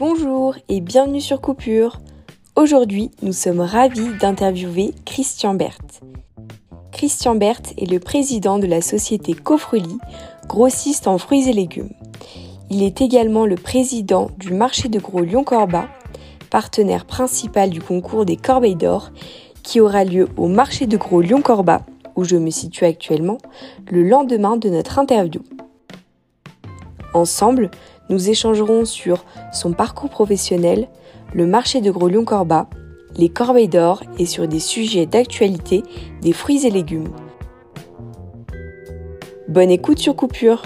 Bonjour et bienvenue sur Coupure. Aujourd'hui, nous sommes ravis d'interviewer Christian Berthe. Christian Berthe est le président de la société Cofreli, grossiste en fruits et légumes. Il est également le président du marché de gros Lyon-Corba, partenaire principal du concours des Corbeilles d'Or, qui aura lieu au marché de gros Lyon-Corba, où je me situe actuellement, le lendemain de notre interview. Ensemble, nous échangerons sur son parcours professionnel, le marché de gros Lyon-Corba, les corbeilles d'or et sur des sujets d'actualité des fruits et légumes. Bonne écoute sur coupure.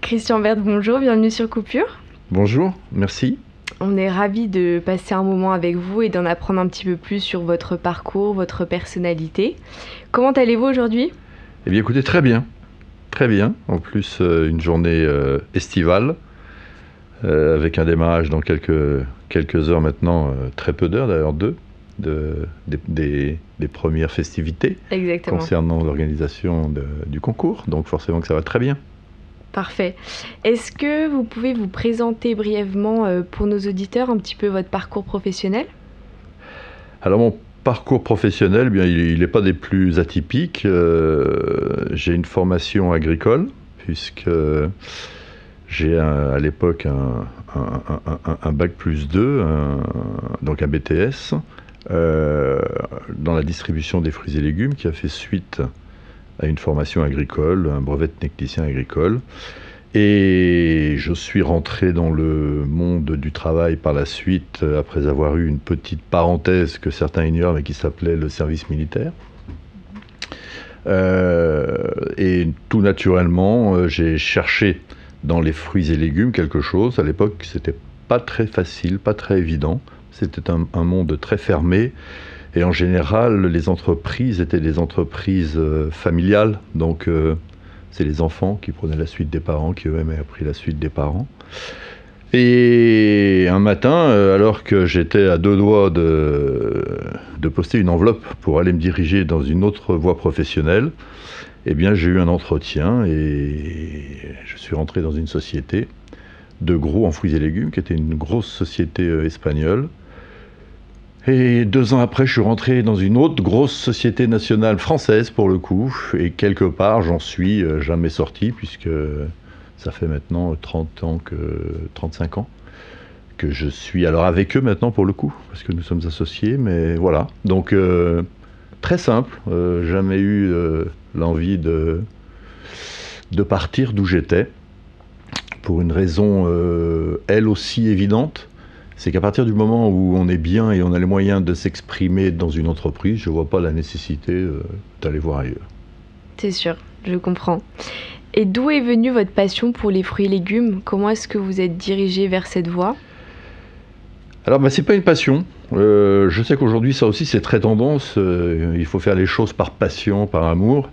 Christian Verde, bonjour, bienvenue sur Coupure. Bonjour, merci. On est ravis de passer un moment avec vous et d'en apprendre un petit peu plus sur votre parcours, votre personnalité. Comment allez-vous aujourd'hui? Eh bien écoutez, très bien. Très bien. En plus, euh, une journée euh, estivale, euh, avec un démarrage dans quelques, quelques heures maintenant, très peu d'heures d'ailleurs, deux, de, des, des, premières festivités Exactement. concernant l'organisation du concours. Donc forcément que ça va très bien. Parfait. Est-ce que vous pouvez vous présenter brièvement pour nos auditeurs un petit peu votre parcours professionnel? Alors mon parcours professionnel, eh bien, il n'est pas des plus atypiques. Euh, j'ai une formation agricole, puisque j'ai à l'époque un, bac plus 2, donc un BTS, euh, dans la distribution des fruits et légumes, qui a fait suite à une formation agricole, un brevet de technicien agricole. Et je suis rentré dans le monde du travail par la suite, après avoir eu une petite parenthèse que certains ignorent, mais qui s'appelait le service militaire. Euh, et tout naturellement, euh, j'ai cherché dans les fruits et légumes quelque chose. À l'époque, c'était pas très facile, pas très évident. C'était un, monde très fermé. Et en général, les entreprises étaient des entreprises euh, familiales. Donc, c'est les enfants qui prenaient la suite des parents, qui eux-mêmes avaient pris la suite des parents. Et un matin, euh, alors que j'étais à deux doigts de, poster une enveloppe pour aller me diriger dans une autre voie professionnelle, eh bien j'ai eu un entretien et je suis rentré dans une société de gros en fruits et légumes, qui était une grosse société euh, espagnole, et deux ans après, je suis rentré dans une autre grosse société nationale française pour le coup. Et quelque part, j'en suis euh, jamais sorti puisque ça fait maintenant 30 ans que 35 ans que je suis alors avec eux maintenant pour le coup parce que nous sommes associés. Mais voilà, donc euh, très simple. Euh, jamais eu l'envie de de partir d'où j'étais pour une raison elle aussi évidente c'est qu'à partir du moment où on est bien et on a les moyens de s'exprimer dans une entreprise, je ne vois pas la nécessité euh, d'aller voir ailleurs. C'est sûr, je comprends. Et d'où est venue votre passion pour les fruits et légumes? Comment est-ce que vous êtes dirigé vers cette voie? Alors, bah, c'est pas une passion. Euh, je sais qu'aujourd'hui, ça aussi, c'est très tendance. Euh, il faut faire les choses par passion, par amour.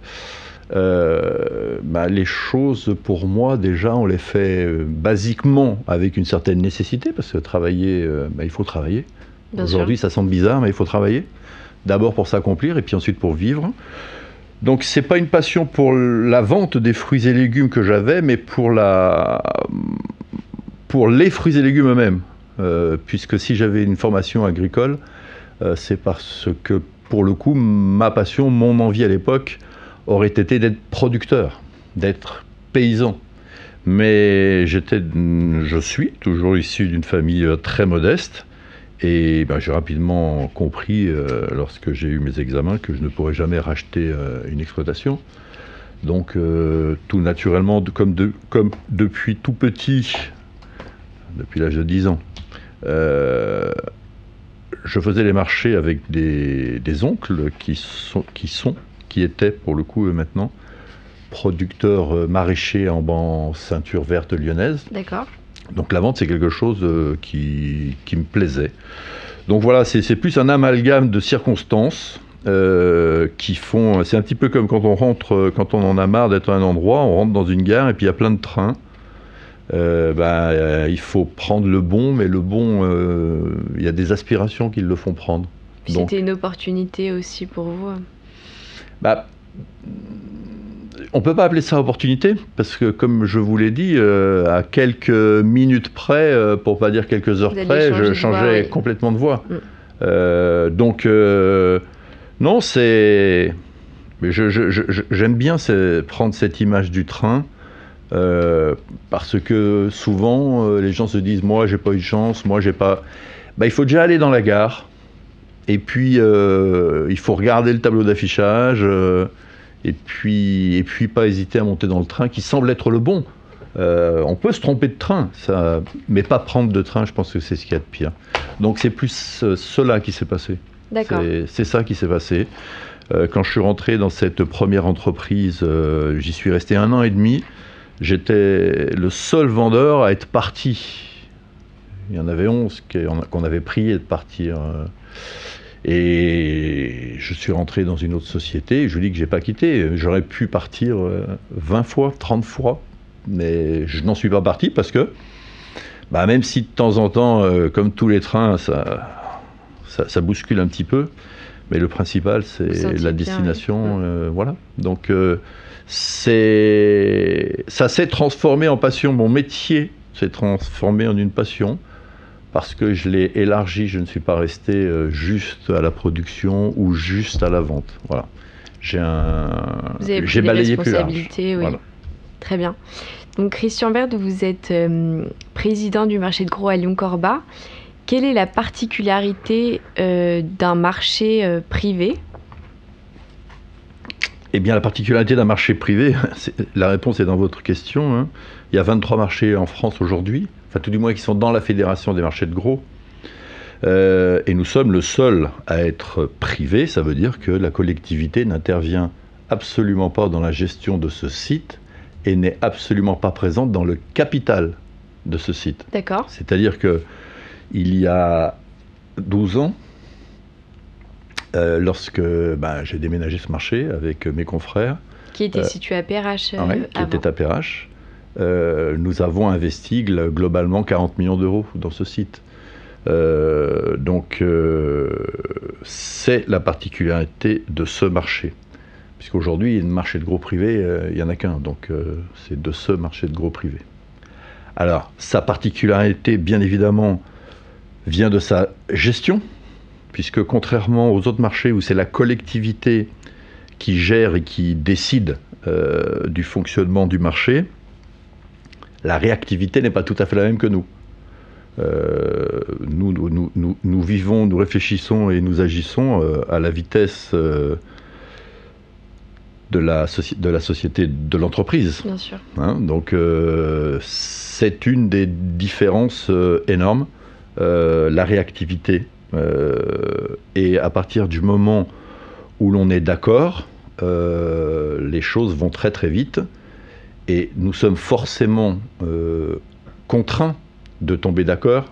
Euh, bah, les choses, pour moi, déjà, on les fait euh, basiquement avec une certaine nécessité, parce que travailler, euh, bah, il faut travailler. Aujourd'hui, ça semble bizarre, mais il faut travailler. D'abord pour s'accomplir, et puis ensuite pour vivre. Donc, c'est pas une passion pour la vente des fruits et légumes que j'avais, mais pour, la... pour les fruits et légumes eux-mêmes. puisque si j'avais une formation agricole, c'est parce que, pour le coup, ma passion, mon envie à l'époque, aurait été d'être producteur, d'être paysan. Mais j'étais, je suis toujours issu d'une famille euh, très modeste. Et ben, j'ai rapidement compris, euh, lorsque j'ai eu mes examens, que je ne pourrais jamais racheter euh, une exploitation. Donc, tout naturellement, comme, depuis tout petit, depuis l'âge de 10 ans, je faisais les marchés avec des, oncles qui sont qui était pour le coup maintenant producteur euh, maraîcher en, ceinture verte lyonnaise. D'accord. Donc la vente, c'est quelque chose euh, qui, qui, me plaisait. Donc voilà, c'est plus un amalgame de circonstances euh, qui font. C'est un petit peu comme quand on rentre, quand on en a marre d'être à un endroit, on rentre dans une gare et puis il y a plein de trains. Ben, il faut prendre le bon, mais le bon, il y a des aspirations qui le font prendre. C'était une opportunité aussi pour vous bah, on peut pas appeler ça opportunité, parce que comme je vous l'ai dit, à quelques minutes près, pour pas dire quelques heures près, je changeais complètement de voie. Mm. donc, non, c'est... J'aime bien prendre cette image du train euh, parce que souvent, euh, les gens se disent Moi, j'ai pas eu de chance, moi, j'ai pas. Bah, il faut déjà aller dans la gare, et puis euh, il faut regarder le tableau d'affichage, et, puis, et puis pas hésiter à monter dans le train qui semble être le bon. on peut se tromper de train, ça, mais pas prendre de train, je pense que c'est ce qu'il y a de pire. Donc c'est plus cela qui s'est passé. C'est ça qui s'est passé. quand je suis rentré dans cette première entreprise, j'y suis resté un an et demi. J'étais le seul vendeur à être parti. Il y en avait 11 qu'on avait prié de partir. Euh. Et je suis rentré dans une autre société je dis que j'ai pas quitté. J'aurais pu partir 20 euh, fois, 30 fois, mais je n'en suis pas parti parce que, bah, même si de temps en temps, euh, comme tous les trains, ça, ça, bouscule un petit peu, mais le principal, c'est la destination. voilà. Donc, c'est, ça s'est transformé en passion. Mon métier s'est transformé en une passion parce que je l'ai élargi. Je ne suis pas resté euh, juste à la production ou juste à la vente. Voilà. J'ai un, vous avez j'ai balayé plus large. Oui. Très bien. Donc Christian Bert, vous êtes euh, président du marché de gros à Lyon-Corba. Quelle est la particularité euh, d'un marché privé? Eh bien, la particularité d'un marché privé, la réponse est dans votre question. Hein. Il y a 23 marchés en France aujourd'hui, enfin tout du moins qui sont dans la fédération des marchés de gros. Euh, et nous sommes le seul à être privé, ça veut dire que la collectivité n'intervient absolument pas dans la gestion de ce site et n'est absolument pas présente dans le capital de ce site. D'accord. C'est-à-dire que il y a 12 ans, euh, lorsque bah, j'ai déménagé ce marché avec mes confrères. Qui était euh, situé à PRH euh, oui, Qui était à PRH. nous avons investi globalement 40 millions d'euros dans ce site. donc, c'est la particularité de ce marché. Puisqu'aujourd'hui, le marché de gros privé, il n'y en a qu'un. Donc, c'est de ce marché de gros privé. Alors, sa particularité, bien évidemment, vient de sa gestion puisque contrairement aux autres marchés où c'est la collectivité qui gère et qui décide euh, du fonctionnement du marché, la réactivité n'est pas tout à fait la même que nous. Euh, nous, nous, nous, nous, vivons, nous réfléchissons et nous agissons euh, à la vitesse de, la de la société, de l'entreprise. Bien sûr. Hein, donc c'est une des différences énormes, la réactivité euh, et à partir du moment où l'on est d'accord, euh, les choses vont très très vite et nous sommes forcément euh, contraints de tomber d'accord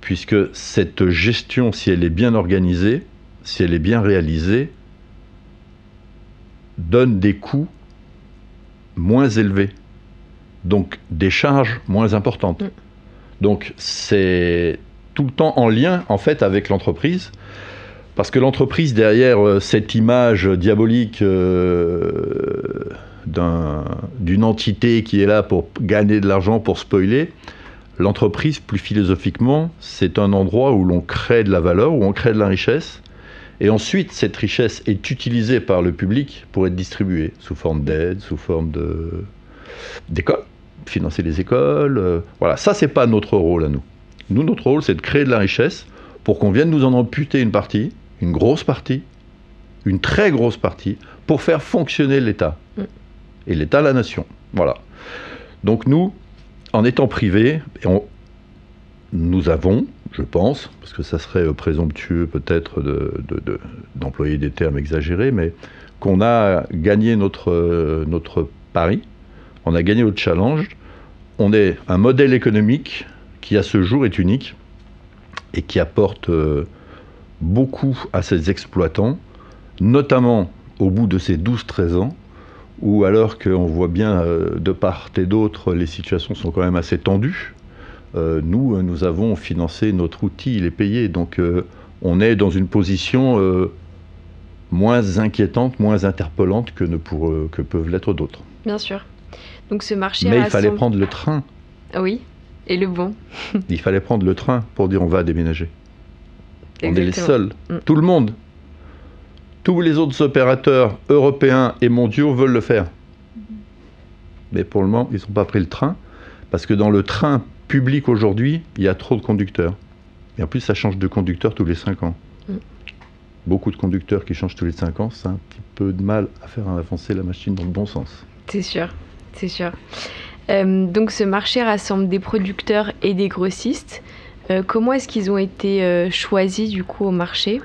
puisque cette gestion, si elle est bien organisée, si elle est bien réalisée, donne des coûts moins élevés, donc des charges moins importantes. Mm. Donc c'est tout le temps en lien en fait avec l'entreprise. Parce que l'entreprise, derrière euh, cette image diabolique euh, d'une entité qui est là pour gagner de l'argent, pour spoiler, l'entreprise, plus philosophiquement, c'est un endroit où l'on crée de la valeur, où on crée de la richesse. Et ensuite, cette richesse est utilisée par le public pour être distribuée sous forme d'aide, sous forme d'école, financer les écoles. Euh, voilà, ça, c'est pas notre rôle à nous. Nous, notre rôle, c'est de créer de la richesse pour qu'on vienne nous en amputer une partie, une grosse partie, une très grosse partie, pour faire fonctionner l'État. Mm. Et l'État, la nation. Voilà. Donc nous, en étant privés, nous avons, je pense, parce que ça serait euh, présomptueux peut-être d'employer des termes exagérés, mais qu'on a gagné notre, euh, notre pari, on a gagné notre challenge, on est un modèle économique qui à ce jour est unique et qui apporte euh, beaucoup à ces exploitants, notamment au bout de ces 12-13 ans, où alors qu'on voit bien euh, de part et d'autre, les situations sont quand même assez tendues, euh, nous, nous avons financé notre outil, il est payé, donc on est dans une position moins inquiétantes, moins interpellantes que, ne pour, que peuvent l'être d'autres. Bien sûr. Donc ce marché. Mais il fallait prendre le train. Oui, et le bon. il fallait prendre le train pour dire on va déménager. On est les seuls. Mm. Tout le monde. Tous les autres opérateurs européens et mondiaux veulent le faire. Mais pour le moment, ils n'ont pas pris le train. Parce que dans le train public aujourd'hui, il y a trop de conducteurs. Et en plus, ça change de conducteur tous les 5 ans. Mm. Beaucoup de conducteurs qui changent tous les 5 ans, c'est un petit peu de mal à faire avancer la machine dans le bon sens. C'est sûr, c'est sûr. Euh, donc ce marché rassemble des producteurs et des grossistes. Euh, comment est-ce qu'ils ont été euh, choisis du coup au marché?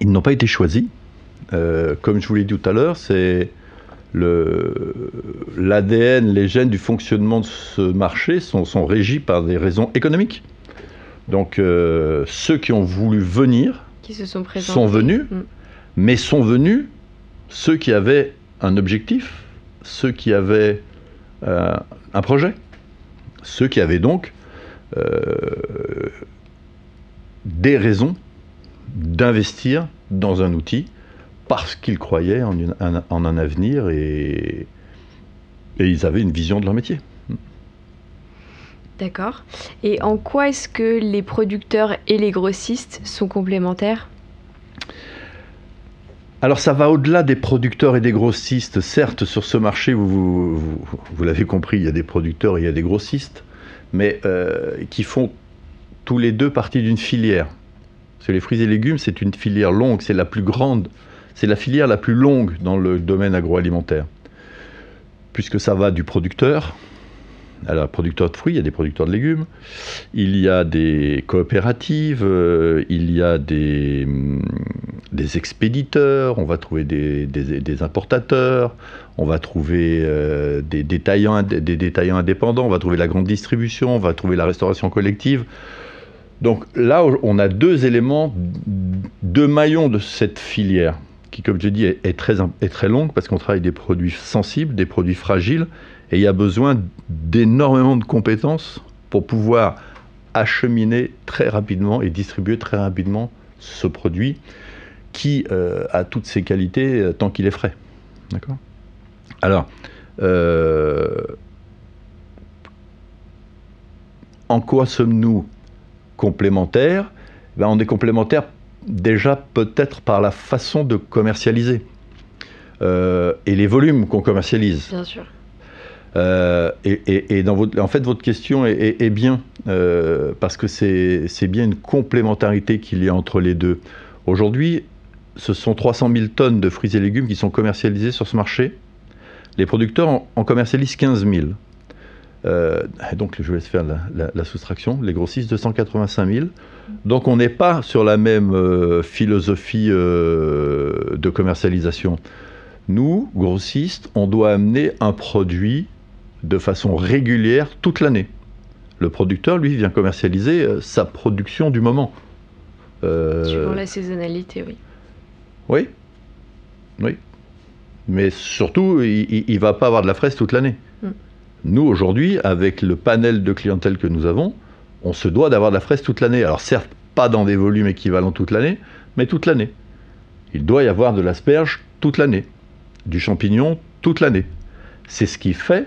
Ils n'ont pas été choisis. Euh, comme je vous l'ai dit tout à l'heure, c'est l'ADN, les gènes du fonctionnement de ce marché sont, sont régis par des raisons économiques. Donc euh, ceux qui ont voulu venir qui se sont, sont venus, mm. mais sont venus ceux qui avaient un objectif, ceux qui avaient euh, un projet, ceux qui avaient donc des raisons d'investir dans un outil parce qu'ils croyaient en, un, avenir et, et ils avaient une vision de leur métier. D'accord. Et en quoi est-ce que les producteurs et les grossistes sont complémentaires? Alors ça va au-delà des producteurs et des grossistes. Certes, sur ce marché, vous, vous, l'avez compris, il y a des producteurs et il y a des grossistes, mais euh, qui font tous les deux partie d'une filière. Parce que les fruits et légumes, c'est une filière longue, c'est la plus grande, c'est la filière la plus longue dans le domaine agroalimentaire. Puisque ça va du producteur, alors producteur de fruits, il y a des producteurs de légumes, il y a des coopératives, euh, il y a des, hum, des, expéditeurs, on va trouver des, importateurs, on va trouver euh, des détaillants indépendants, on va trouver la grande distribution, on va trouver la restauration collective. Donc là, on a deux éléments, deux maillons de cette filière, qui, comme je dis, est, très, très longue parce qu'on travaille des produits sensibles, des produits fragiles, et il y a besoin d'énormément de compétences pour pouvoir acheminer très rapidement et distribuer très rapidement ce produit qui euh, a toutes ses qualités euh, tant qu'il est frais. D'accord? Alors, euh, en quoi sommes-nous complémentaires, ben on est complémentaires déjà peut-être par la façon de commercialiser euh, et les volumes qu'on commercialise. Bien sûr. Euh, et, dans votre, en fait, votre question est, bien, euh, parce que c'est bien une complémentarité qu'il y a entre les deux. Aujourd'hui, ce sont 300 000 tonnes de fruits et légumes qui sont commercialisés sur ce marché. Les producteurs en, en commercialisent 15 000. Euh, donc je vais laisse faire la, soustraction, les grossistes 285 000. Donc on n'est pas sur la même euh, philosophie euh, de commercialisation. Nous, grossistes, on doit amener un produit de façon régulière toute l'année. Le producteur, lui, vient commercialiser sa production du moment. Suivant la saisonnalité, oui. Oui, oui. Mais surtout, il ne va pas avoir de la fraise toute l'année. Mm. Nous, aujourd'hui, avec le panel de clientèle que nous avons, on se doit d'avoir de la fraise toute l'année. Alors certes, pas dans des volumes équivalents toute l'année, mais toute l'année. Il doit y avoir de l'asperge toute l'année, du champignon toute l'année. C'est ce qui fait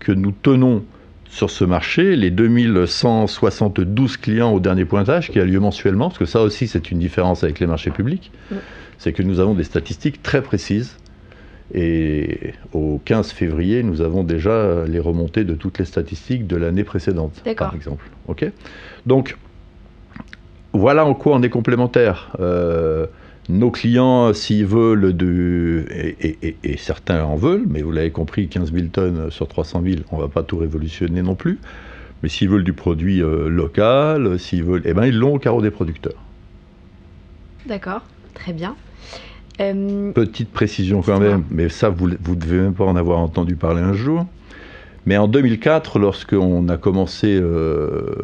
que nous tenons sur ce marché les 2172 clients au dernier pointage qui a lieu mensuellement, parce que ça aussi c'est une différence avec les marchés publics, c'est que nous avons des statistiques très précises et au 15 février, nous avons déjà les remontées de toutes les statistiques de l'année précédente, par exemple. Ok Donc, voilà en quoi on est complémentaires. Euh, nos clients, s'ils veulent, de, et, certains en veulent, mais vous l'avez compris, 15 000 tonnes sur 300 000, on ne va pas tout révolutionner non plus. Mais s'ils veulent du produit euh, local, s'ils veulent, eh ben, ils l'ont au carreau des producteurs. D'accord, très bien. Euh, Petite précision quand même, mais ça, vous ne devez même pas en avoir entendu parler un jour. Mais en 2004, lorsqu'on a commencé euh,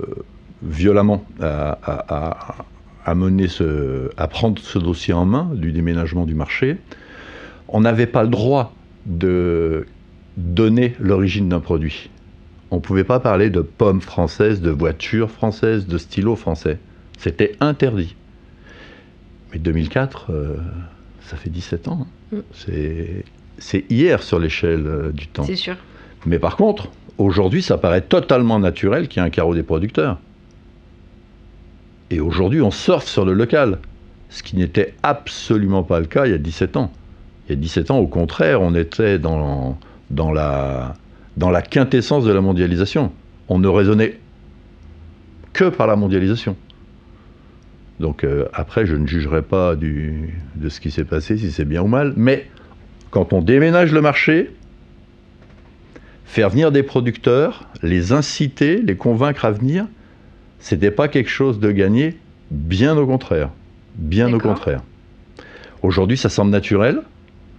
violemment à, mener ce, à prendre ce dossier en main du déménagement du marché, on n'avait pas le droit de donner l'origine d'un produit. On ne pouvait pas parler de pommes françaises, de voitures françaises, de stylos français. C'était interdit. Mais 2004, ça fait 17 ans. Hein. Mm. C'est hier sur l'échelle du temps. C'est sûr. Mais par contre, aujourd'hui, ça paraît totalement naturel qu'il y ait un carreau des producteurs. Et aujourd'hui, on surfe sur le local, ce qui n'était absolument pas le cas il y a 17 ans. Il y a 17 ans, au contraire, on était dans, dans, la, dans la quintessence de la mondialisation. On ne raisonnait que par la mondialisation. Donc euh, après, je ne jugerai pas du, de ce qui s'est passé, si c'est bien ou mal, mais quand on déménage le marché, faire venir des producteurs, les inciter, les convaincre à venir, c'était pas quelque chose de gagné, bien au contraire. Bien au contraire. Aujourd'hui, ça semble naturel,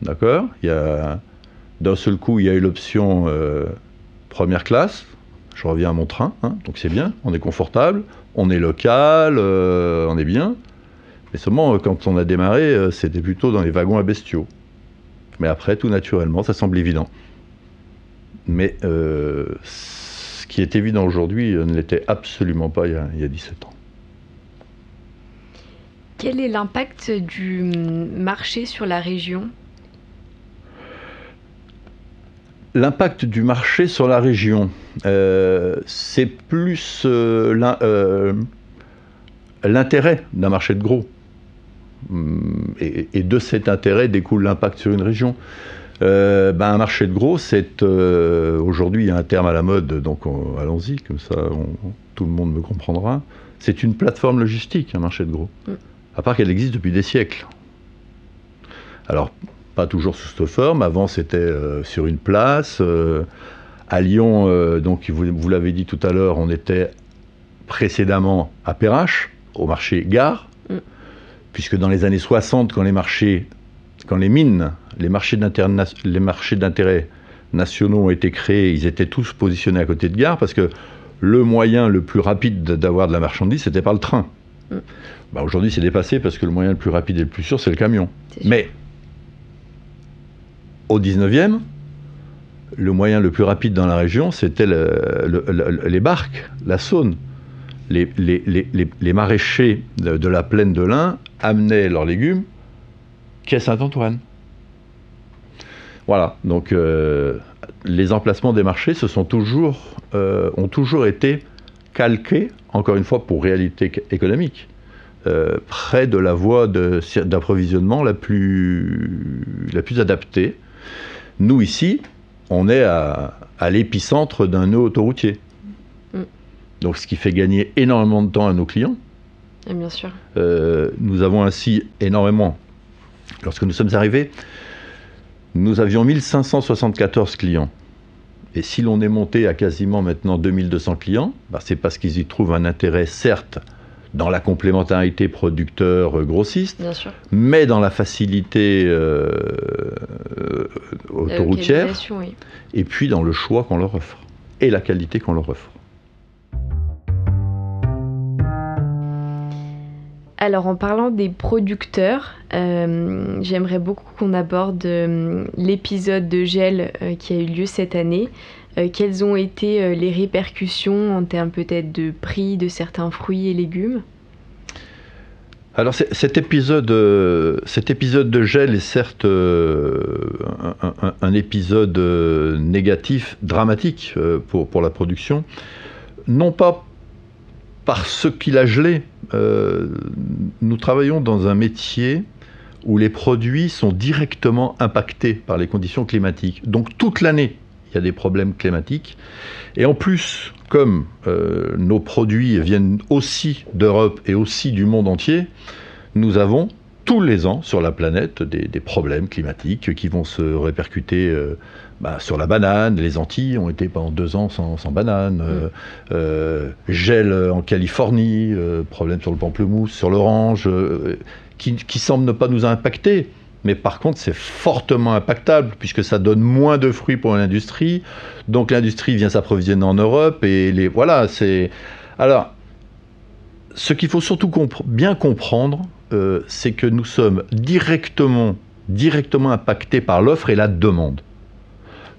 d'accord? Il y a d'un seul coup, il y a eu l'option euh, première classe. Je reviens à mon train, hein, donc c'est bien, on est confortable, on est local, euh, on est bien. Mais seulement, euh, quand on a démarré, c'était plutôt dans les wagons à bestiaux. Mais après, tout naturellement, ça semble évident. Mais qui est évident aujourd'hui ne l'était absolument pas il y, a, 17 ans. Quel est l'impact du marché sur la région? L'impact du marché sur la région, euh, c'est plus euh, euh, l'intérêt d'un marché de gros. Hum, et, de cet intérêt découle l'impact sur une région. Ben, un marché de gros, c'est aujourd'hui un terme à la mode, donc allons-y, comme ça tout le monde me comprendra. C'est une plateforme logistique, un marché de gros. Mm. À part qu'elle existe depuis des siècles. Alors, pas toujours sous cette forme. Avant, c'était euh, sur une place. à Lyon, donc vous, vous l'avez dit tout à l'heure, on était précédemment à Perrache, au marché Gare, mm. puisque dans les années 60, quand les marchés quand les mines, les marchés d'intérêt nationaux ont été créés, ils étaient tous positionnés à côté de gare parce que le moyen le plus rapide d'avoir de la marchandise, c'était pas le train. Mm. Bah, aujourd'hui, c'est dépassé parce que le moyen le plus rapide et le plus sûr, c'est le camion. Mais au 19e, le moyen le plus rapide dans la région, c'était les barques, la Saône. Les, maraîchers de, la plaine de l'Ain amenaient leurs légumes quai Saint-Antoine. Voilà, donc euh, les emplacements des marchés se sont toujours, euh, ont toujours été calqués, encore une fois pour réalité économique, euh, près de la voie d'approvisionnement la plus, la plus adaptée. Nous ici, on est à, l'épicentre d'un nœud autoroutier. Mm. Donc ce qui fait gagner énormément de temps à nos clients. bien sûr. nous avons ainsi énormément Lorsque nous sommes arrivés, nous avions 1574 clients. Et si l'on est monté à quasiment maintenant 2200 clients, bah, c'est parce qu'ils y trouvent un intérêt, certes, dans la complémentarité producteur-grossiste, mais dans la facilité euh, euh, autoroutière, et puis dans le choix qu'on leur offre, et la qualité qu'on leur offre. Alors en parlant des producteurs, euh, j'aimerais beaucoup qu'on aborde euh, l'épisode de gel euh, qui a eu lieu cette année. quelles ont été les répercussions en termes peut-être de prix de certains fruits et légumes? Alors cet épisode, de gel est certes un, épisode négatif, dramatique pour la production, non pas parce qu'il a gelé. Euh, nous travaillons dans un métier où les produits sont directement impactés par les conditions climatiques. Donc toute l'année, il y a des problèmes climatiques. Et en plus, comme euh, nos produits viennent aussi d'Europe et aussi du monde entier, nous avons tous les ans sur la planète des, problèmes climatiques qui vont se répercuter euh, bah, sur la banane. Les Antilles ont été pendant deux ans sans, banane. Mm. Euh, euh, gel en Californie, problème sur le pamplemousse, sur l'orange, qui, qui semble ne pas nous impacter. Mais par contre, c'est fortement impactable puisque ça donne moins de fruits pour l'industrie. Donc l'industrie vient s'approvisionner en Europe et les voilà. C'est alors ce qu'il faut surtout bien comprendre, euh, c'est que nous sommes directement, directement impactés par l'offre et la demande.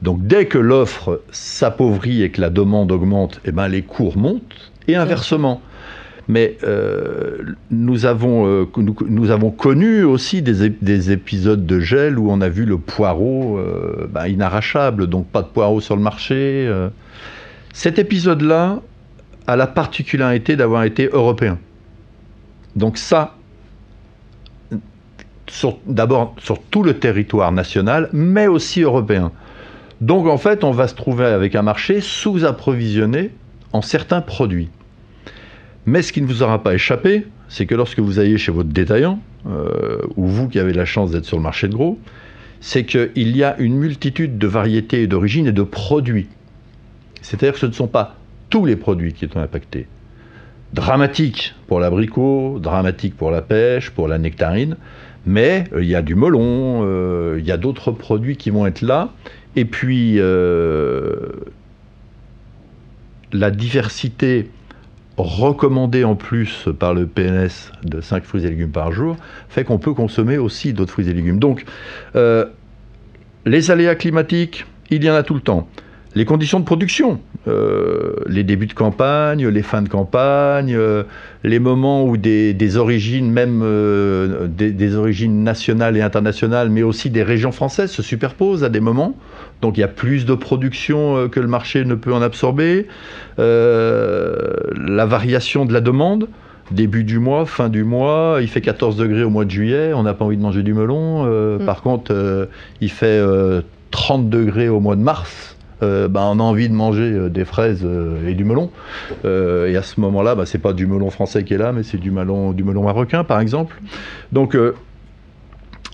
Donc dès que l'offre s'appauvrit et que la demande augmente, eh ben, les cours montent, et inversement. Mais euh, nous, avons, euh, nous, avons connu aussi des, épisodes de gel où on a vu le poireau ben, inarrachable, donc pas de poireau sur le marché. Cet épisode-là a la particularité d'avoir été européen. Donc ça, d'abord sur tout le territoire national, mais aussi européen. Donc en fait, on va se trouver avec un marché sous-approvisionné en certains produits. Mais ce qui ne vous aura pas échappé, c'est que lorsque vous allez chez votre détaillant, euh, ou vous qui avez la chance d'être sur le marché de gros, c'est qu'il y a une multitude de variétés d'origines et de produits. C'est-à-dire que ce ne sont pas tous les produits qui sont impactés. Dramatique pour l'abricot, dramatique pour la pêche, pour la nectarine, mais euh, il y a du melon, euh, il y a d'autres produits qui vont être là, et puis la diversité recommandé en plus par le PNS de 5 fruits et légumes par jour, fait qu'on peut consommer aussi d'autres fruits et légumes. Donc, euh, les aléas climatiques, il y en a tout le temps. Les conditions de production, euh, les débuts de campagne, les fins de campagne, euh, les moments où des, origines, même des, des, origines nationales et internationales, mais aussi des régions françaises se superposent à des moments. Donc il y a plus de production euh, que le marché ne peut en absorber. Euh, la variation de la demande, début du mois, fin du mois, il fait 14 degrés au mois de juillet, on n'a pas envie de manger du melon. Euh, mm. Par contre, il fait 30 degrés au mois de mars. Ben, on a envie de manger des fraises et du melon. et à ce moment-là, ben, c'est pas du melon français qui est là, mais c'est du melon, du melon marocain, par exemple. Donc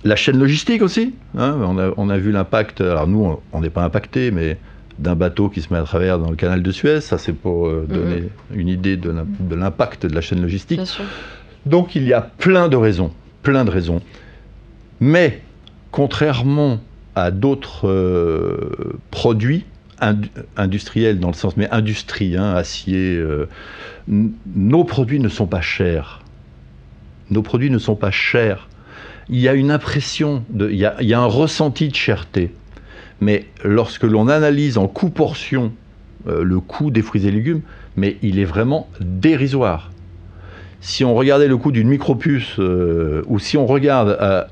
la chaîne logistique aussi. Hein, on, a, vu l'impact, alors nous, on n'est pas impacté, mais d'un bateau qui se met à travers dans le canal de Suez. Ça, c'est pour euh, donner mhm. une idée de l'impact de la chaîne logistique. Donc, il y a plein de raisons, plein de raisons. Mais, contrairement à d'autres euh, produits industriels, dans le sens, mais industrie, hein, acier, euh, nos produits ne sont pas chers. Nos produits ne sont pas chers il y a une impression, il, y a, un ressenti de cherté. Mais lorsque l'on analyse en coût-portion euh, le coût des fruits et légumes, mais il est vraiment dérisoire. Si on regardait le coût d'une micropuce, euh, ou si on regarde euh,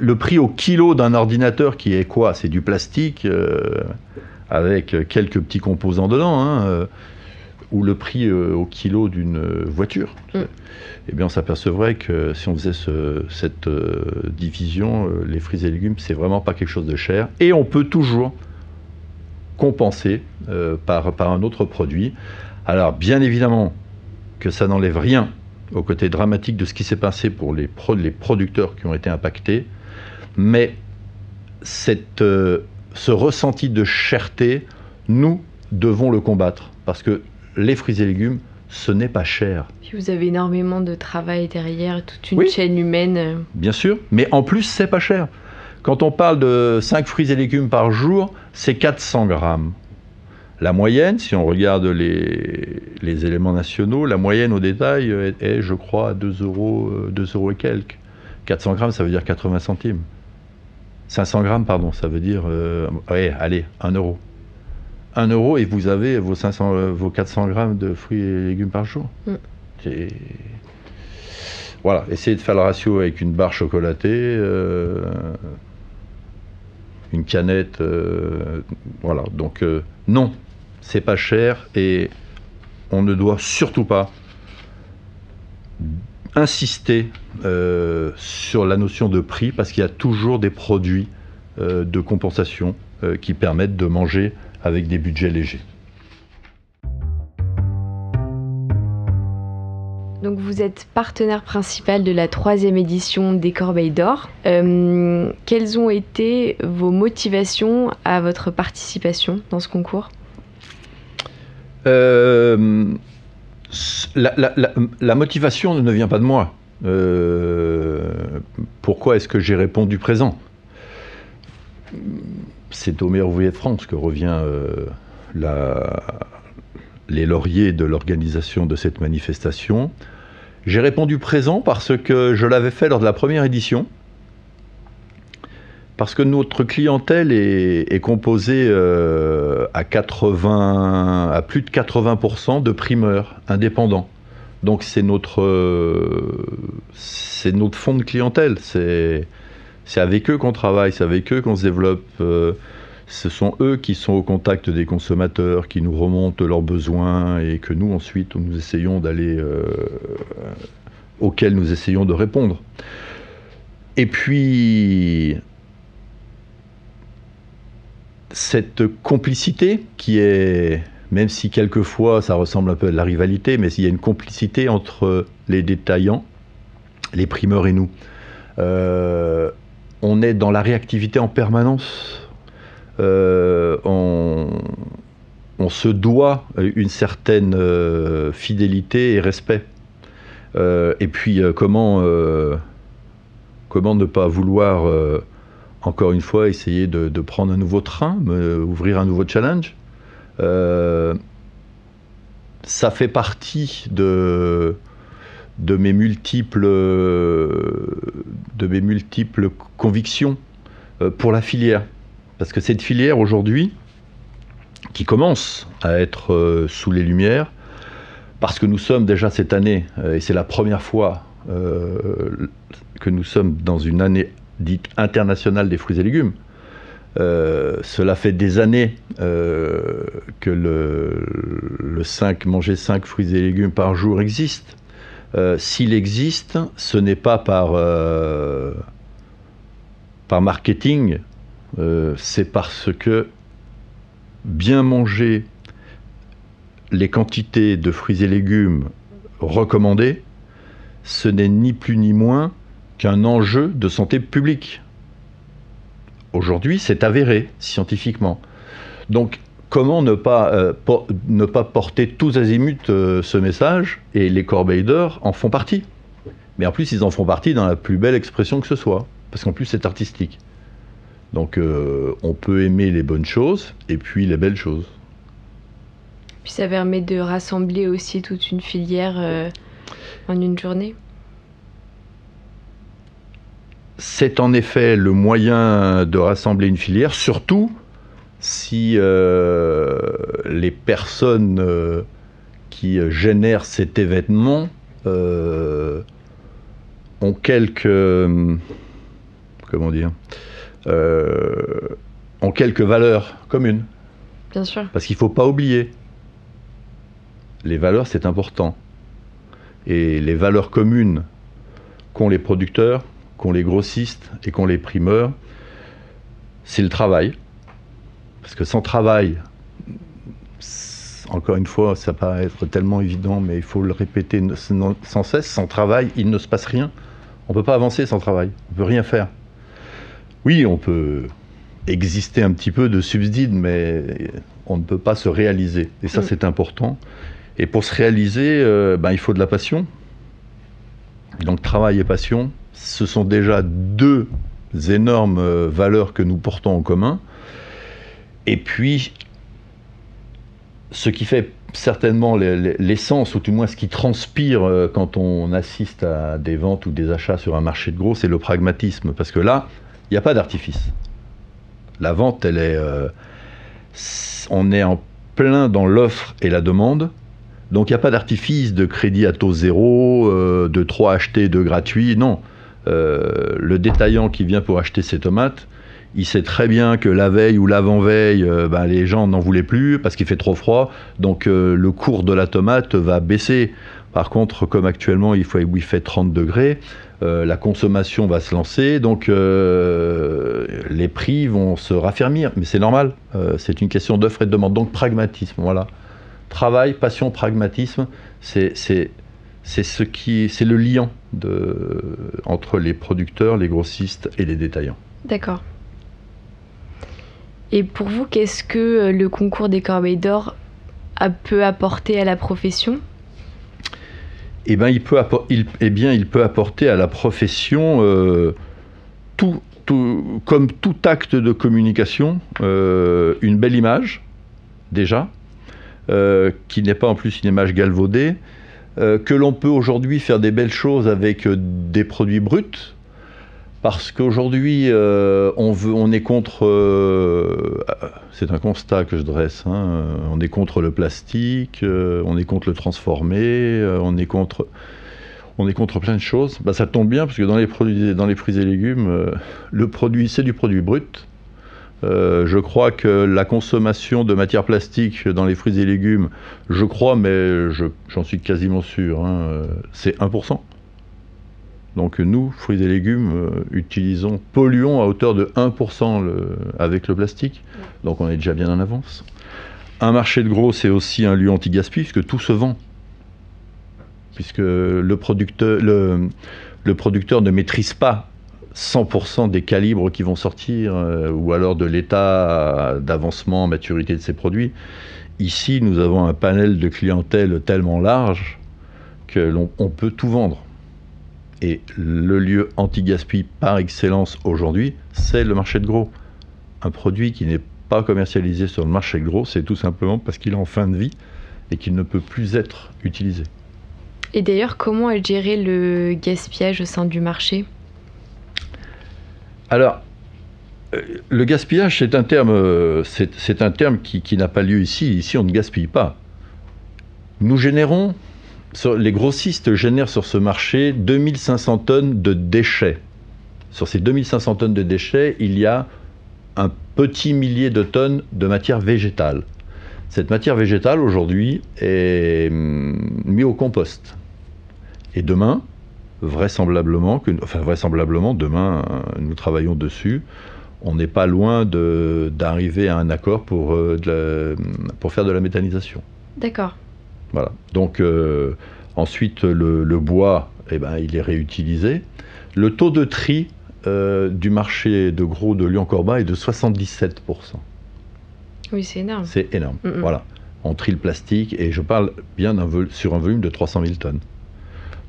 le prix au kilo d'un ordinateur qui est quoi? C'est du plastique avec quelques petits composants dedans. Hein, ou le prix euh, au kilo d'une voiture, mm. eh bien on s'apercevrait que si on faisait cette euh, division, euh, les fruits et légumes, c'est vraiment pas quelque chose de cher. Et on peut toujours compenser par, par un autre produit. Alors bien évidemment que ça n'enlève rien au côté dramatique de ce qui s'est passé pour les, les, producteurs qui ont été impactés, mais cette, ce ressenti de cherté, nous devons le combattre, parce que les fruits et légumes, ce n'est pas cher. vous avez énormément de travail derrière, toute une chaîne humaine. Bien sûr, mais en plus, c'est pas cher. Quand on parle de 5 fruits et légumes par jour, c'est 400 grammes. La moyenne, si on regarde les, les, éléments nationaux, la moyenne au détail est, je crois, à 2 euros, 2 euh, euros et quelques. 400 grammes, ça veut dire 80 centimes. 500 grammes, pardon, ça veut dire, euh, allez, 1 euro. 1 euro et vous avez vos, 500, euh, vos 400 grammes de fruits et légumes par jour. Mm. Voilà, essayez de faire le ratio avec une barre chocolatée, euh, une canette. Euh, voilà, donc non, c'est pas cher et on ne doit surtout pas insister sur la notion de prix parce qu'il y a toujours des produits de compensation qui permettent de manger avec des budgets légers. Donc vous êtes partenaire principal de la troisième édition des Corbeilles d'Or. Euh, quelles ont été vos motivations à votre participation dans ce concours? La, motivation ne vient pas de moi. Euh, pourquoi est-ce que j'ai répondu présent? C'est au meilleur ouvrier de France que revient euh, les lauriers de l'organisation de cette manifestation. J'ai répondu présent parce que je l'avais fait lors de la première édition, parce que notre clientèle est, composée euh, à, 80, à plus de 80% de primeurs indépendants. Donc c'est notre, notre fond de clientèle. C'est, avec eux qu'on travaille, c'est avec eux qu'on se développe. ce sont eux qui sont au contact des consommateurs, qui nous remontent leurs besoins et que nous ensuite nous essayons d'aller, auxquels nous essayons de répondre. Et puis cette complicité qui est, même si quelquefois ça ressemble un peu à de la rivalité, mais il y a une complicité entre les détaillants, les primeurs et nous. Euh, on est dans la réactivité en permanence. Euh, on, se doit une certaine euh, fidélité et respect. et puis comment, comment ne pas vouloir encore une fois, essayer de, prendre un nouveau train, ouvrir un nouveau challenge. Euh, ça fait partie de, mes multiples convictions euh, pour la filière. Parce que cette filière aujourd'hui, qui commence à être euh, sous les lumières, parce que nous sommes déjà cette année, et c'est la première fois que nous sommes dans une année dite internationale des fruits et légumes. Euh, cela fait des années euh, que le, 5, manger 5 fruits et légumes par jour existe. Euh, s'il existe, ce n'est pas par, par marketing, c'est parce que bien manger les quantités de fruits et légumes recommandées, ce n'est ni plus ni moins qu'un enjeu de santé publique. Aujourd'hui, c'est avéré scientifiquement. Donc, comment ne pas, euh, ne pas porter tous azimuts euh, ce message Et les corbeilles d'or en font partie. Mais en plus, ils en font partie dans la plus belle expression que ce soit, parce qu'en plus, c'est artistique. Donc, euh, on peut aimer les bonnes choses et puis les belles choses. Puis ça permet de rassembler aussi toute une filière en une journée c'est en effet le moyen de rassembler une filière, surtout si euh, les personnes euh, qui génèrent cet événement euh, ont quelques comment dire ont quelques valeurs communes. Bien sûr. Parce qu'il ne faut pas oublier les valeurs, c'est important. Et les valeurs communes qu'ont les producteurs, qu'ont les grossistes et qu'ont les primeurs, c'est le travail. Parce que sans travail, encore une fois, ça paraît être tellement évident, mais il faut le répéter sans cesse, sans travail, il ne se passe rien. On ne peut pas avancer sans travail, on ne peut rien faire. Oui, on peut exister un petit peu de subside, mais on ne peut pas se réaliser. Et ça, mm. c'est important. Et pour se réaliser, euh, ben, il faut de la passion. Donc travail et passion, ce sont déjà deux énormes euh, valeurs que nous portons en commun. Et puis, ce qui fait certainement l'essence, ou du moins ce qui transpire euh, quand on assiste à des ventes ou des achats sur un marché de gros, c'est le pragmatisme. Parce que là, il n'y a pas d'artifice. La vente, elle est. Euh, on est en plein dans l'offre et la demande. Donc il n'y a pas d'artifice de crédit à taux zéro, de 3 achetés, 2 gratuits. Non. Euh, le détaillant qui vient pour acheter ses tomates, il sait très bien que la veille ou l'avant-veille, euh, ben, les gens n'en voulaient plus parce qu'il fait trop froid. Donc euh, le cours de la tomate va baisser. Par contre, comme actuellement il, il fait 30 degrés, la consommation va se lancer. Donc les prix vont se raffermir. Mais c'est normal. c'est une question d'offre et de demande. Donc pragmatisme. Voilà. Travail, passion, pragmatisme. C'est c'est ce qui, c'est le lien de, entre les producteurs, les grossistes et les détaillants. D'accord. Et pour vous, qu'est-ce que euh, le concours des corbeilles d'or peut apporter à la profession? Eh ben, il peut il, eh bien, il peut apporter à la profession euh, tout, tout, comme tout acte de communication, euh, une belle image, déjà, qui n'est pas en plus une image galvaudée, euh, que l'on peut aujourd'hui faire des belles choses avec euh, des produits bruts, parce qu'aujourd'hui, euh, on, est contre. euh, c'est un constat que je dresse. hein, on est contre le plastique, on est contre le transformé, on est contre. On est contre plein de choses. Bah, ça tombe bien parce que dans les produits, dans les fruits et légumes, le produit, c'est du produit brut. Euh, je crois que la consommation de matière plastique dans les fruits et légumes, je crois, mais je- j'en suis quasiment sûr, hein, euh, c'est 1%. Donc nous, fruits et légumes, euh, utilisons, polluons à hauteur de 1% le- avec le plastique. Donc on est déjà bien en avance. Un marché de gros, c'est aussi un lieu anti-gaspi, puisque tout se vend. Puisque le producteur, le producteur ne maîtrise pas 100% des calibres qui vont sortir, euh, ou alors de l'état d'avancement, en maturité de ces produits. Ici, nous avons un panel de clientèle tellement large que l'on on peut tout vendre. Et le lieu anti-gaspi par excellence aujourd'hui, c'est le marché de gros. Un produit qui n'est pas commercialisé sur le marché de gros, c'est tout simplement parce qu'il est en fin de vie et qu'il ne peut plus être utilisé. Et d'ailleurs, comment est géré le gaspillage au sein du marché? Alors, euh, le gaspillage, c'est un terme, euh, c'est un terme qui, qui n'a pas lieu ici. Ici, on ne gaspille pas. Nous générons, les grossistes génèrent sur ce marché 2500 tonnes de déchets. Sur ces 2500 tonnes de déchets, il y a un petit millier de tonnes de matière végétale. Cette matière végétale, aujourd'hui, est hum, mise au compost. Et demain, vraisemblablement, que, enfin vraisemblablement, demain, euh, nous travaillons dessus. On n'est pas loin d'arriver à un accord pour, euh, de la- pour faire de la méthanisation. D'accord. Voilà. Donc euh, ensuite, le, le bois, eh ben, il est réutilisé. Le taux de tri euh, du marché de gros de Lyon-Corbin est de 77%. Oui, c'est énorme. C'est énorme. Mm, mm. Voilà. On trie le plastique et je parle bien sur un volume de 300 000 tonnes.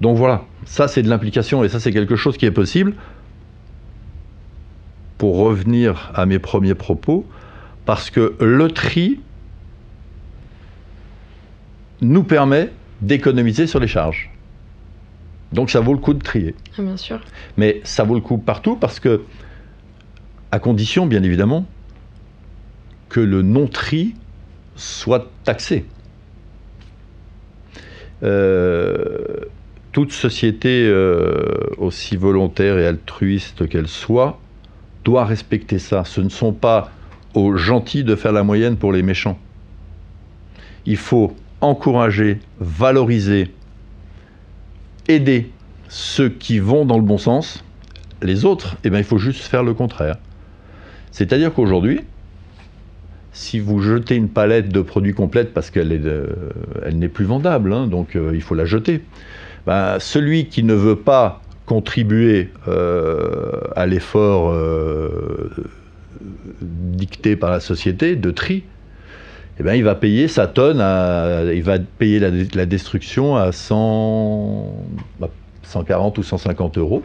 Donc voilà, ça c'est de l'implication et ça c'est quelque chose qui est possible. Pour revenir à mes premiers propos, parce que le tri nous permet d'économiser sur les charges. Donc ça vaut le coup de trier. Ah, bien sûr. Mais ça vaut le coup partout parce que, à condition, bien évidemment, que le non-tri soit taxé. Euh, toute société, euh, aussi volontaire et altruiste qu'elle soit, doit respecter ça. Ce ne sont pas aux gentils de faire la moyenne pour les méchants. Il faut encourager, valoriser, aider ceux qui vont dans le bon sens, les autres, eh ben, il faut juste faire le contraire. C'est-à-dire qu'aujourd'hui, si vous jetez une palette de produits complète parce qu'elle est, elle n'est plus vendable, hein, donc euh, il faut la jeter, ben, celui qui ne veut pas contribuer euh, à l'effort euh, dicté par la société de tri, eh ben, il va payer sa tonne, il va payer la, destruction à 100, bah, 140 ou 150 euros.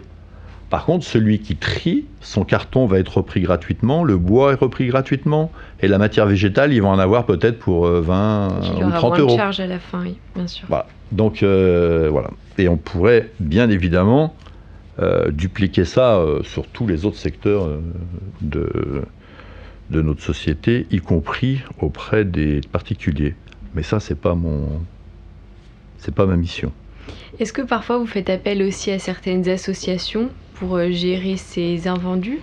Par contre, celui qui trie, son carton va être repris gratuitement, le bois est repris gratuitement, et la matière végétale, ils vont en avoir peut-être pour euh, 20 Il y ou aura 30 moins de euros. charges à la fin, oui, bien sûr. Voilà. Donc euh, voilà. Et on pourrait bien évidemment euh, dupliquer ça euh, sur tous les autres secteurs euh, de, de notre société, y compris auprès des particuliers. Mais ça, c'est pas mon, c'est pas ma mission. Est-ce que parfois vous faites appel aussi à certaines associations pour euh, gérer ces invendus?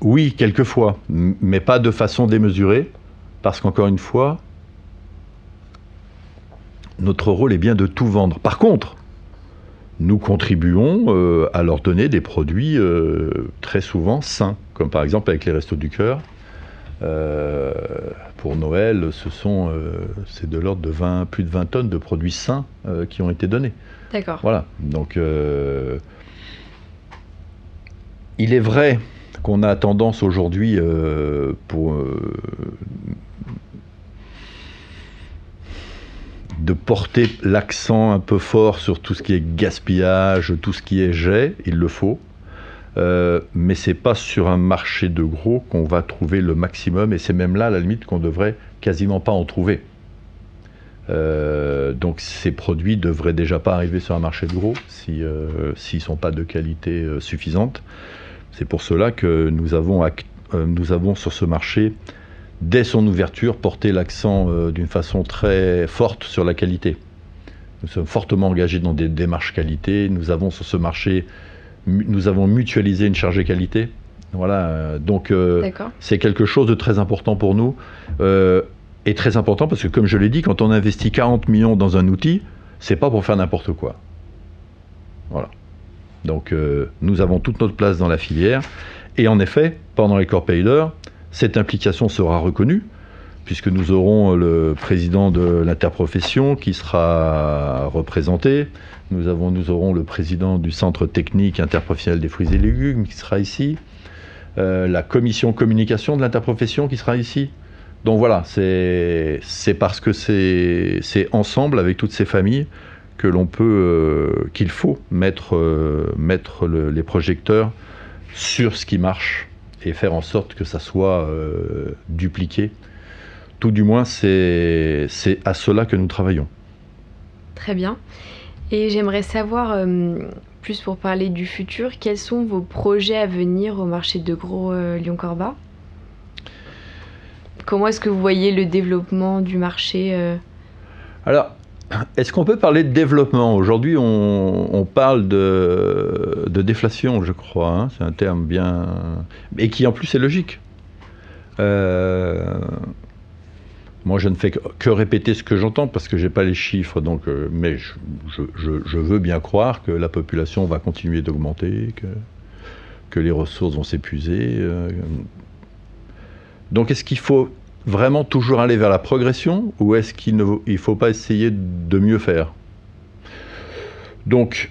Oui, quelquefois, mais pas de façon démesurée, parce qu'encore une fois, notre rôle est bien de tout vendre. Par contre, nous contribuons euh, à leur donner des produits euh, très souvent sains, comme par exemple avec les Restos du Cœur. Pour Noël, ce sont, euh, c'est de l'ordre de 20, plus de 20 tonnes de produits sains euh, qui ont été donnés. D'accord. Voilà. Donc, euh, il est vrai qu'on a tendance aujourd'hui pour de porter l'accent un peu fort sur tout ce qui est gaspillage, tout ce qui est jet. Il le faut. Euh, mais c'est pas sur un marché de gros qu'on va trouver le maximum, et c'est même là, à la limite, qu'on devrait quasiment pas en trouver. donc ces produits devraient déjà pas arriver sur un marché de gros s'ils si, ne sont pas de qualité suffisante. C'est pour cela que nous avons, nous avons sur ce marché dès son ouverture, porté l'accent euh, d'une façon très forte sur la qualité. Nous sommes fortement engagés dans des démarches qualité. Nous avons sur ce marché, nous avons mutualisé une chargée qualité. Voilà, euh, donc euh, c'est quelque chose de très important pour nous. et très important parce que, comme je l'ai dit, quand on investit 40 millions dans un outil, c'est pas pour faire n'importe quoi. Voilà. Donc nous avons toute notre place dans la filière. Et en effet, pendant les Core cette implication sera reconnue, puisque nous aurons le président de l'interprofession qui sera représenté. Nous, avons, nous aurons le président du centre technique interprofessionnel des fruits et légumes qui sera ici. Euh, la commission communication de l'interprofession qui sera ici. Donc voilà, c'est parce que c'est ensemble avec toutes ces familles que l'on peut, euh, qu'il faut mettre, euh, mettre les projecteurs sur ce qui marche et faire en sorte que ça soit euh, dupliqué. Tout du moins, c'est à cela que nous travaillons. Très bien. Et j'aimerais savoir, euh, plus pour parler du futur, quels sont vos projets à venir au marché de gros euh, Lyon-Corba Comment est-ce que vous voyez le développement du marché Alors, est-ce qu'on peut parler de développement? Aujourd'hui, on, parle de, déflation, je crois. Hein. C'est un terme bien. et qui en plus est logique. Moi, je ne fais que répéter ce que j'entends parce que je n'ai pas les chiffres, donc, euh, mais je, veux bien croire que la population va continuer d'augmenter, que, les ressources vont s'épuiser. Euh. donc, est-ce qu'il faut vraiment toujours aller vers la progression ou est-ce qu'il ne faut pas essayer de mieux faire? Donc,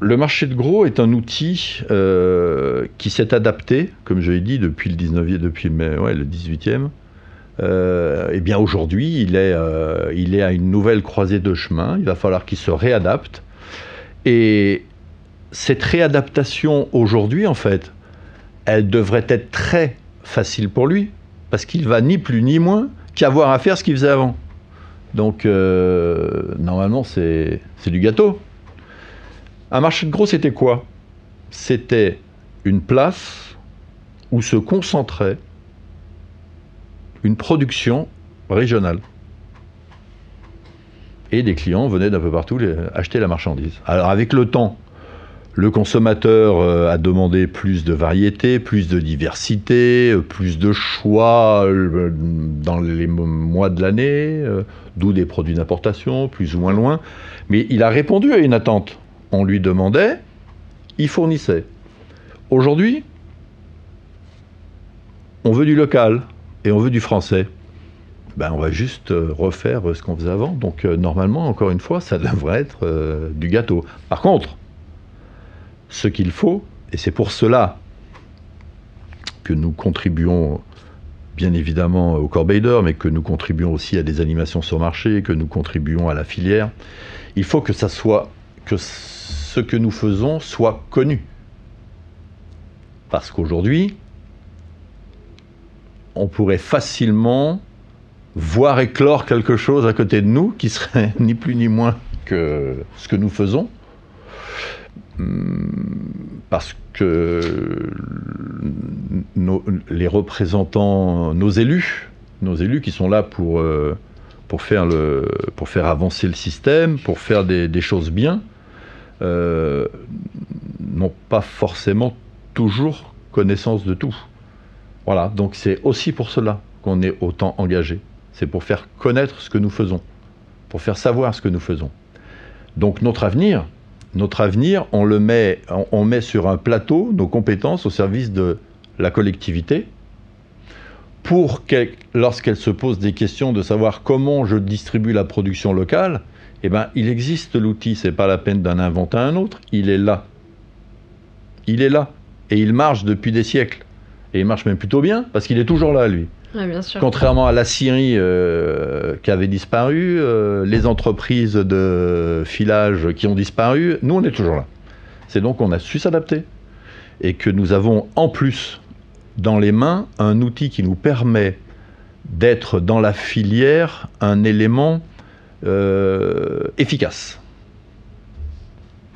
le marché de gros est un outil euh, qui s'est adapté, comme je l'ai dit, depuis le 19e, depuis le 18e. Euh, et bien aujourd'hui, il, est, euh, il est à une nouvelle croisée de chemin. Il va falloir qu'il se réadapte. Et cette réadaptation aujourd'hui, en fait, elle devrait être très facile pour lui, parce qu'il va ni plus ni moins qu'avoir à faire ce qu'il faisait avant. Donc, euh, normalement, c'est du gâteau. Un marché de gros, c'était quoi? C'était une place où se concentrait une production régionale. Et des clients venaient d'un peu partout acheter la marchandise. Alors, avec le temps, le consommateur euh, a demandé plus de variété, plus de diversité, euh, plus de choix euh, dans les mois de l'année, d'où des produits d'importation, plus ou moins loin. Mais il a répondu à une attente. On lui demandait, il fournissait. Aujourd'hui, on veut du local et on veut du français. Ben, on va juste refaire ce qu'on faisait avant. Donc normalement, encore une fois, ça devrait être du gâteau. Par contre, ce qu'il faut, et c'est pour cela que nous contribuons bien évidemment au Corbeiller, mais que nous contribuons aussi à des animations sur marché, que nous contribuons à la filière. Il faut que ça que ce que nous faisons soit connu. Parce qu'aujourd'hui, on pourrait facilement voir éclore quelque chose à côté de nous qui serait ni plus ni moins que ce que nous faisons, parce que les représentants, nos élus, nos élus qui sont là pour, euh, faire avancer le système, pour faire des, choses bien, euh, n'ont pas forcément toujours connaissance de tout. Voilà, donc c'est aussi pour cela qu'on est autant engagé. C'est pour faire connaître ce que nous faisons, pour faire savoir ce que nous faisons. Donc notre avenir, notre avenir, on le met, on, met sur un plateau nos compétences au service de la collectivité pour que, lorsqu'elle se pose des questions de savoir comment je distribue la production locale, eh ben, il existe l'outil, c'est pas la peine d'en inventer un autre, il est là. Il est là. Et il marche depuis des siècles. Et il marche même plutôt bien, parce qu'il est toujours là, lui. Contrairement à la Syrie euh, qui avait disparu, euh, les entreprises de filage qui ont disparu, nous on est toujours là. C'est donc qu'on a su s'adapter et que nous avons en plus dans les mains un outil qui nous permet d'être dans la filière un élément euh, efficace.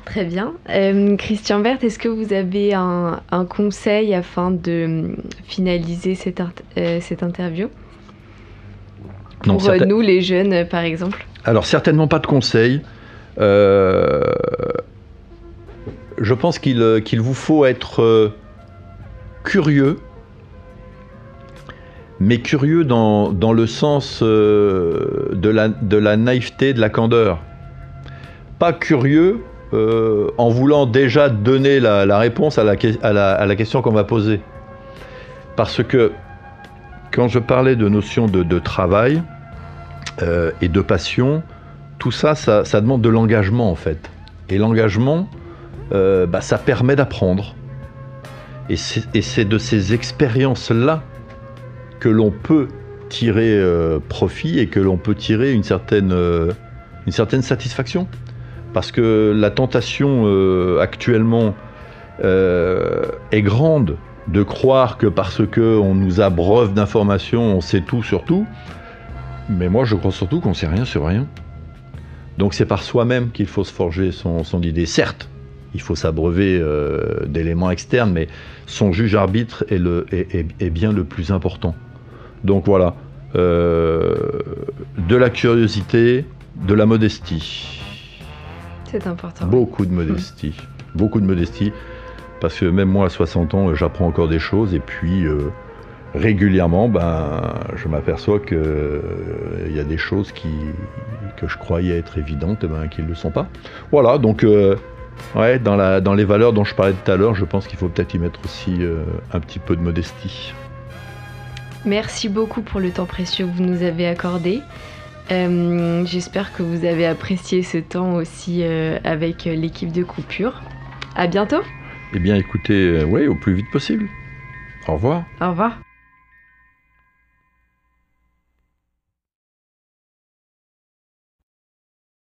Très bien. Euh, Christian Berthe, est-ce que vous avez un, conseil afin de hum, finaliser cette, euh, cette interview? Pour nous, les jeunes, par exemple Alors, certainement pas de conseil. je pense qu'il vous faut être curieux mais curieux dans, le sens euh, de, la, de, la, naïveté, de la candeur. Pas curieux euh, en voulant déjà donner la, réponse à la, question qu'on va poser. Parce que quand je parlais de notion de, travail euh, et de passion, tout ça, ça, demande de l'engagement en fait. Et l'engagement, bah, ça permet d'apprendre. Et c'est de ces expériences-là que l'on peut tirer euh, profit et que l'on peut tirer euh, une certaine satisfaction. Parce que la tentation euh, actuellement est grande de croire que parce qu'on nous abreuve d'informations, on sait tout sur tout. Mais moi, je crois surtout qu'on sait rien sur rien. Donc c'est par soi-même qu'il faut se forger son, son idée. Certes, il faut s'abreuver d'éléments externes, mais son juge arbitre est, le, est, est bien le plus important. Donc voilà, euh, de la curiosité, de la modestie. C'est important. Beaucoup de modestie. Beaucoup de modestie. Parce que même moi, à 60 ans, j'apprends encore des choses. Et puis, euh, régulièrement, ben, je m'aperçois qu'il euh, y a des choses qui, que je croyais être évidentes, ben, qui ne le sont pas. Voilà, donc, ouais, dans, la, dans les valeurs dont je parlais tout à l'heure, je pense qu'il faut peut-être y mettre aussi un petit peu de modestie. Merci beaucoup pour le temps précieux que vous nous avez accordé. Euh, j'espère que vous avez apprécié ce temps aussi euh, avec l'équipe de coupure. À bientôt. Eh bien, écoutez, euh, oui, au plus vite possible. Au revoir. Au revoir.